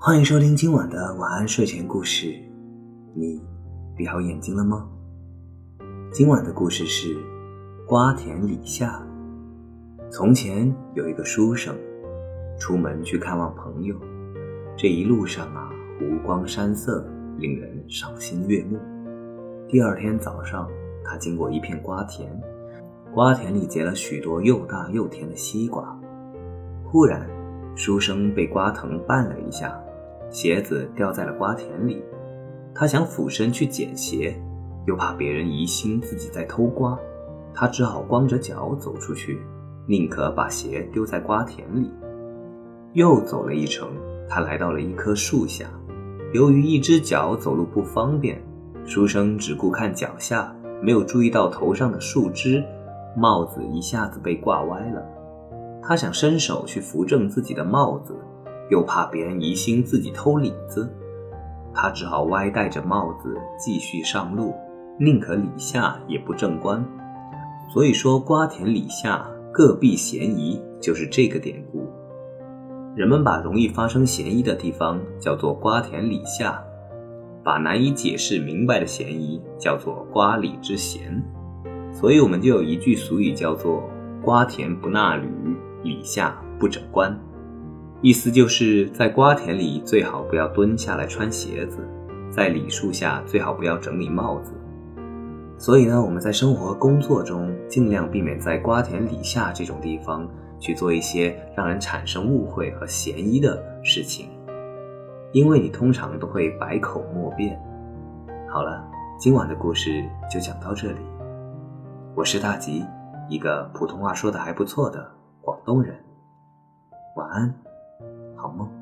欢迎收听今晚的晚安睡前故事。你闭好眼睛了吗？今晚的故事是瓜田李下。从前有一个书生，出门去看望朋友，这一路上啊，湖光山色，令人赏心悦目。第二天早上，他经过一片瓜田，瓜田里结了许多又大又甜的西瓜。忽然，书生被瓜藤绊了一下。鞋子掉在了瓜田里，他想俯身去捡鞋，又怕别人疑心自己在偷瓜，他只好光着脚走出去，宁可把鞋丢在瓜田里。又走了一程，他来到了一棵树下，由于一只脚走路不方便，书生只顾看脚下，没有注意到头上的树枝，帽子一下子被挂歪了。他想伸手去扶正自己的帽子。又怕别人疑心自己偷李子，他只好歪戴着帽子继续上路，宁可李下也不正官。所以说，瓜田李下各避嫌疑，就是这个典故。人们把容易发生嫌疑的地方叫做瓜田李下，把难以解释明白的嫌疑叫做瓜李之嫌。所以我们就有一句俗语叫做“瓜田不纳履，李下不整冠”。意思就是在瓜田里最好不要蹲下来穿鞋子，在李树下最好不要整理帽子。所以呢，我们在生活工作中尽量避免在瓜田李下这种地方去做一些让人产生误会和嫌疑的事情，因为你通常都会百口莫辩。好了，今晚的故事就讲到这里。我是大吉，一个普通话说的还不错的广东人。晚安。好梦。